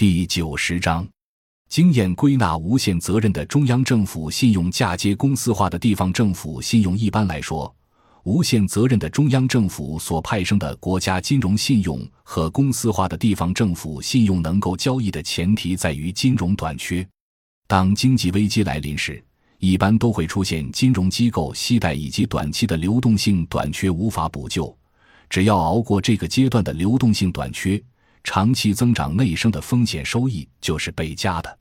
第九十章，经验归纳无限责任的中央政府信用嫁接公司化的地方政府信用。一般来说，无限责任的中央政府所派生的国家金融信用和公司化的地方政府信用能够交易的前提在于金融短缺。当经济危机来临时，一般都会出现金融机构息贷以及短期的流动性短缺无法补救。只要熬过这个阶段的流动性短缺。长期增长内生的风险收益就是倍加的，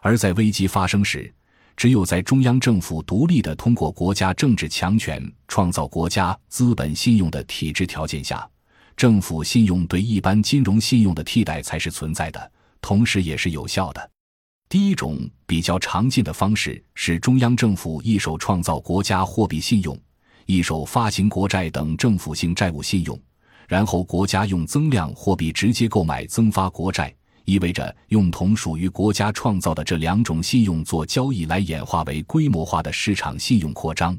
而在危机发生时，只有在中央政府独立的通过国家政治强权创造国家资本信用的体制条件下，政府信用对一般金融信用的替代才是存在的，同时也是有效的。第一种比较常见的方式是中央政府一手创造国家货币信用，一手发行国债等政府性债务信用。然后国家用增量货币直接购买增发国债，意味着用同属于国家创造的这两种信用做交易，来演化为规模化的市场信用扩张。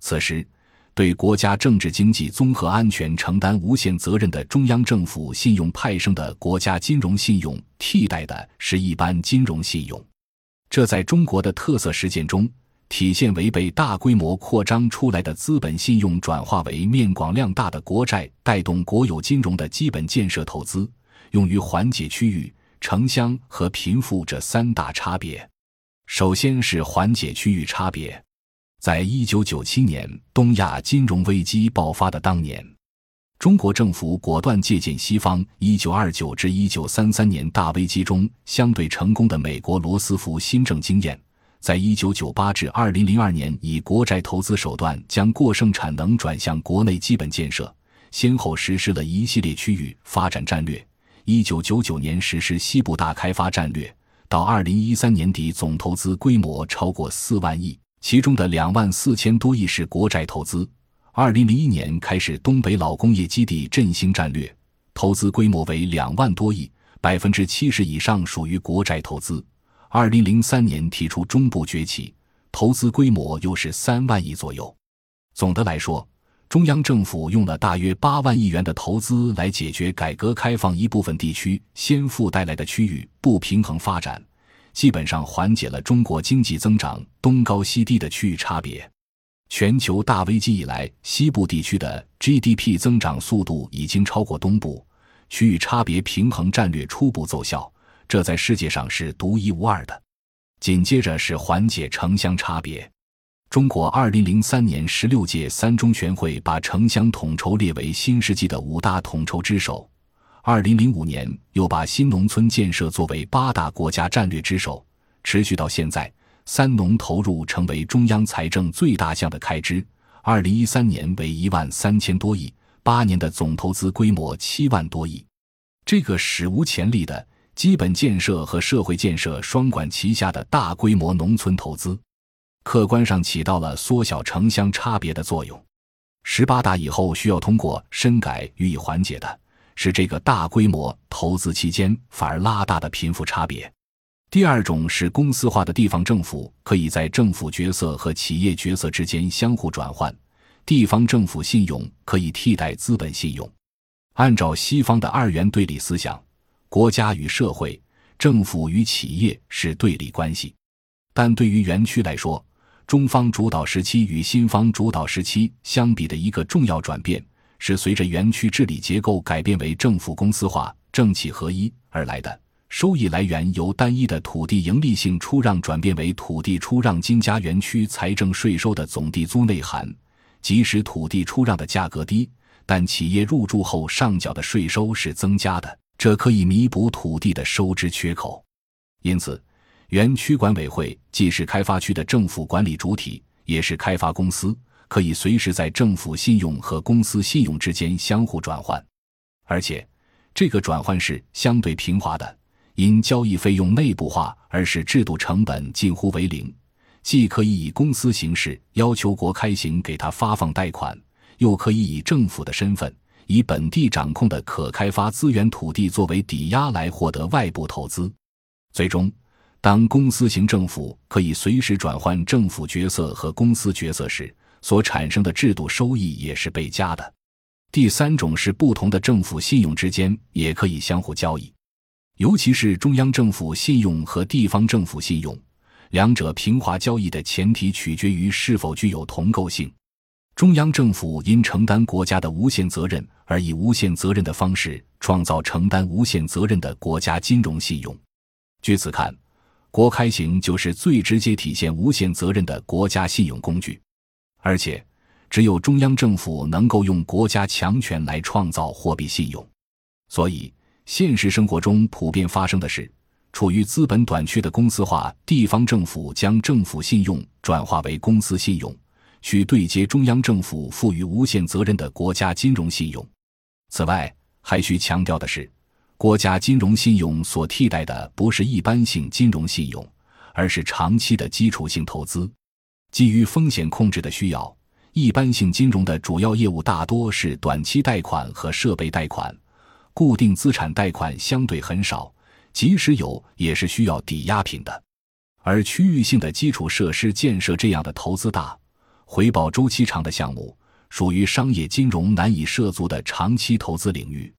此时，对国家政治经济综合安全承担无限责任的中央政府信用派生的国家金融信用，替代的是一般金融信用。这在中国的特色实践中。体现为被大规模扩张出来的资本信用转化为面广量大的国债，带动国有金融的基本建设投资，用于缓解区域、城乡和贫富这三大差别。首先是缓解区域差别，在一九九七年东亚金融危机爆发的当年，中国政府果断借鉴西方一九二九至一九三三年大危机中相对成功的美国罗斯福新政经验。在一九九八至二零零二年，以国债投资手段将过剩产能转向国内基本建设，先后实施了一系列区域发展战略。一九九九年实施西部大开发战略，到二零一三年底总投资规模超过四万亿，其中的两万四千多亿是国债投资。二零零一年开始东北老工业基地振兴战略，投资规模为两万多亿，百分之七十以上属于国债投资。二零零三年提出中部崛起，投资规模又是三万亿左右。总的来说，中央政府用了大约八万亿元的投资来解决改革开放一部分地区先富带来的区域不平衡发展，基本上缓解了中国经济增长东高西低的区域差别。全球大危机以来，西部地区的 GDP 增长速度已经超过东部，区域差别平衡战略初步奏效。这在世界上是独一无二的。紧接着是缓解城乡差别。中国二零零三年十六届三中全会把城乡统筹列为新世纪的五大统筹之首。二零零五年又把新农村建设作为八大国家战略之首，持续到现在。三农投入成为中央财政最大项的开支，二零一三年为一万三千多亿，八年的总投资规模七万多亿，这个史无前例的。基本建设和社会建设双管齐下的大规模农村投资，客观上起到了缩小城乡差别的作用。十八大以后需要通过深改予以缓解的是这个大规模投资期间反而拉大的贫富差别。第二种是公司化的地方政府可以在政府角色和企业角色之间相互转换，地方政府信用可以替代资本信用。按照西方的二元对立思想。国家与社会、政府与企业是对立关系，但对于园区来说，中方主导时期与新方主导时期相比的一个重要转变，是随着园区治理结构改变为政府公司化、政企合一而来的。收益来源由单一的土地盈利性出让转变为土地出让金加园区财政税收的总地租内涵，即使土地出让的价格低，但企业入驻后上缴的税收是增加的。这可以弥补土地的收支缺口，因此，园区管委会既是开发区的政府管理主体，也是开发公司，可以随时在政府信用和公司信用之间相互转换，而且这个转换是相对平滑的，因交易费用内部化而使制度成本近乎为零，既可以以公司形式要求国开行给他发放贷款，又可以以政府的身份。以本地掌控的可开发资源土地作为抵押来获得外部投资，最终，当公司型政府可以随时转换政府角色和公司角色时，所产生的制度收益也是倍加的。第三种是不同的政府信用之间也可以相互交易。尤其是中央政府信用和地方政府信用，两者平滑交易的前提取决于是否具有同构性。中央政府因承担国家的无限责任，而以无限责任的方式创造承担无限责任的国家金融信用。据此看，国开型就是最直接体现无限责任的国家信用工具。而且，只有中央政府能够用国家强权来创造货币信用。所以，现实生活中普遍发生的是，处于资本短缺的公司化地方政府将政府信用转化为公司信用。去对接中央政府赋予无限责任的国家金融信用。此外，还需强调的是，国家金融信用所替代的不是一般性金融信用，而是长期的基础性投资。基于风险控制的需要，一般性金融的主要业务大多是短期贷款和设备贷款，固定资产贷款相对很少，即使有，也是需要抵押品的。而区域性的基础设施建设这样的投资大。回报周期长的项目属于商业金融难以涉足的长期投资领域，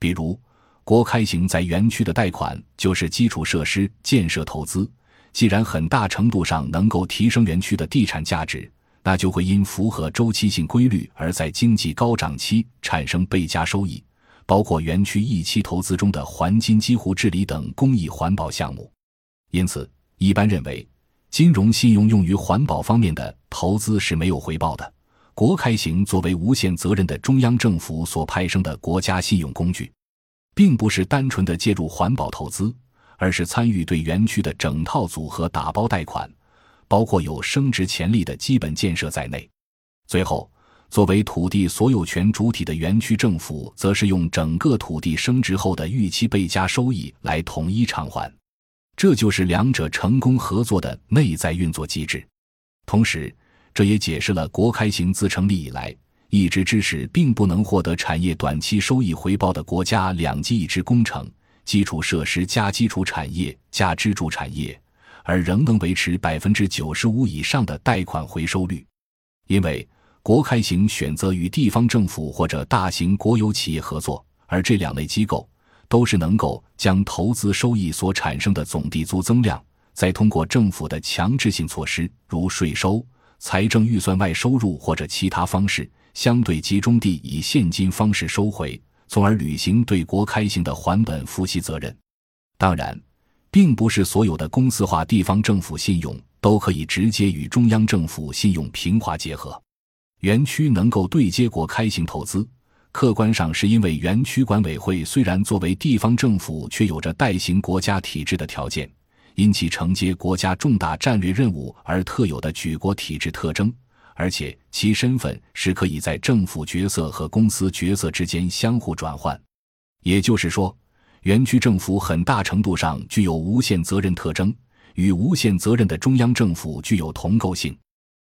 比如国开行在园区的贷款就是基础设施建设投资。既然很大程度上能够提升园区的地产价值，那就会因符合周期性规律而在经济高涨期产生倍加收益，包括园区一期投资中的环金基湖治理等公益环保项目。因此，一般认为。金融信用用于环保方面的投资是没有回报的。国开行作为无限责任的中央政府所派生的国家信用工具，并不是单纯的介入环保投资，而是参与对园区的整套组合打包贷款，包括有升值潜力的基本建设在内。最后，作为土地所有权主体的园区政府，则是用整个土地升值后的预期倍加收益来统一偿还。这就是两者成功合作的内在运作机制，同时，这也解释了国开行自成立以来一直支持并不能获得产业短期收益回报的国家两级一支工程基础设施加基础产业加支柱产业，而仍能维持百分之九十五以上的贷款回收率，因为国开行选择与地方政府或者大型国有企业合作，而这两类机构。都是能够将投资收益所产生的总地租增量，再通过政府的强制性措施，如税收、财政预算外收入或者其他方式，相对集中地以现金方式收回，从而履行对国开行的还本付息责任。当然，并不是所有的公司化地方政府信用都可以直接与中央政府信用平滑结合，园区能够对接国开行投资。客观上是因为园区管委会虽然作为地方政府，却有着代行国家体制的条件，因其承接国家重大战略任务而特有的举国体制特征，而且其身份是可以在政府角色和公司角色之间相互转换。也就是说，园区政府很大程度上具有无限责任特征，与无限责任的中央政府具有同构性。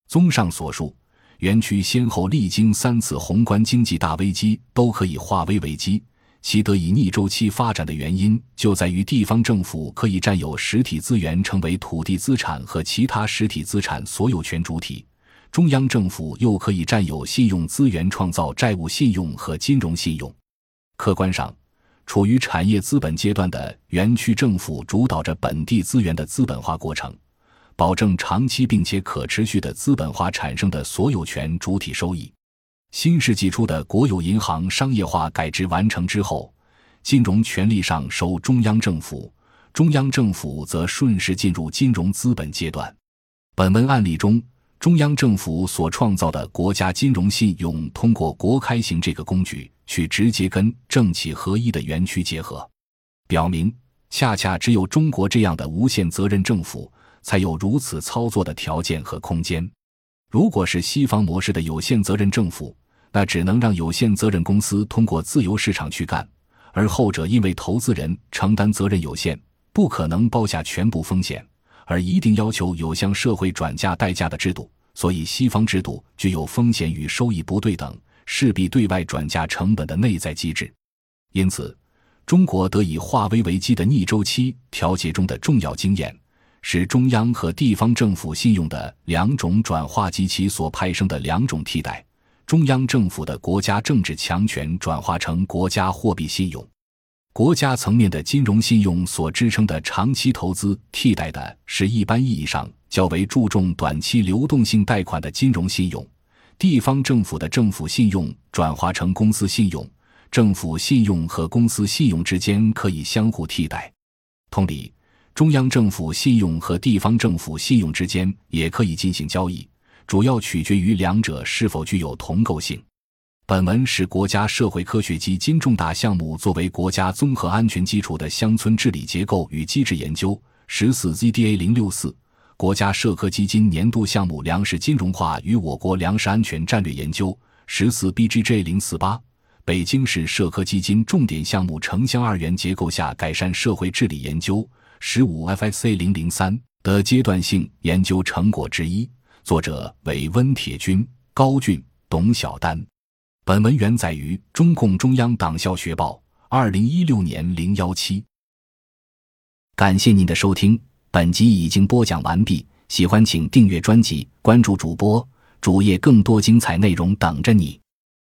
综上所述。园区先后历经三次宏观经济大危机，都可以化危为机，其得以逆周期发展的原因，就在于地方政府可以占有实体资源，成为土地资产和其他实体资产所有权主体；中央政府又可以占有信用资源，创造债务信用和金融信用。客观上，处于产业资本阶段的园区政府，主导着本地资源的资本化过程。保证长期并且可持续的资本化产生的所有权主体收益。新世纪初的国有银行商业化改制完成之后，金融权力上收中央政府，中央政府则顺势进入金融资本阶段。本文案例中，中央政府所创造的国家金融信用，通过国开行这个工具去直接跟政企合一的园区结合，表明恰恰只有中国这样的无限责任政府。才有如此操作的条件和空间。如果是西方模式的有限责任政府，那只能让有限责任公司通过自由市场去干，而后者因为投资人承担责任有限，不可能包下全部风险，而一定要求有向社会转嫁代价的制度。所以，西方制度具有风险与收益不对等，势必对外转嫁成本的内在机制。因此，中国得以化危为机的逆周期调节中的重要经验。是中央和地方政府信用的两种转化及其所派生的两种替代：中央政府的国家政治强权转化成国家货币信用。国家层面的金融信用所支撑的长期投资，替代的是一般意义上较为注重短期流动性贷款的金融信用。地方政府的政府信用转化成公司信用，政府信用和公司信用之间可以相互替代。同理，中央政府信用和地方政府信用之间也可以进行交易，主要取决于两者是否具有同构性。本文是国家社会科学基金重大项目作为国家综合安全基础的乡村治理结构与机制研究十四 ZDA 零六四。国家社科基金年度项目粮食金融化与我国粮食安全战略研究十四 BGJ 零四八，北京市社科基金重点项目城乡二元结构下改善社会治理研究十五 FXA 零零三的阶段性研究成果之一，作者为温铁军、高俊、董晓丹。本文原载于中共中央党校学报二零一六年零幺七。感谢您的收听。本集已经播讲完毕，喜欢请订阅专辑，关注主播主页，更多精彩内容等着你。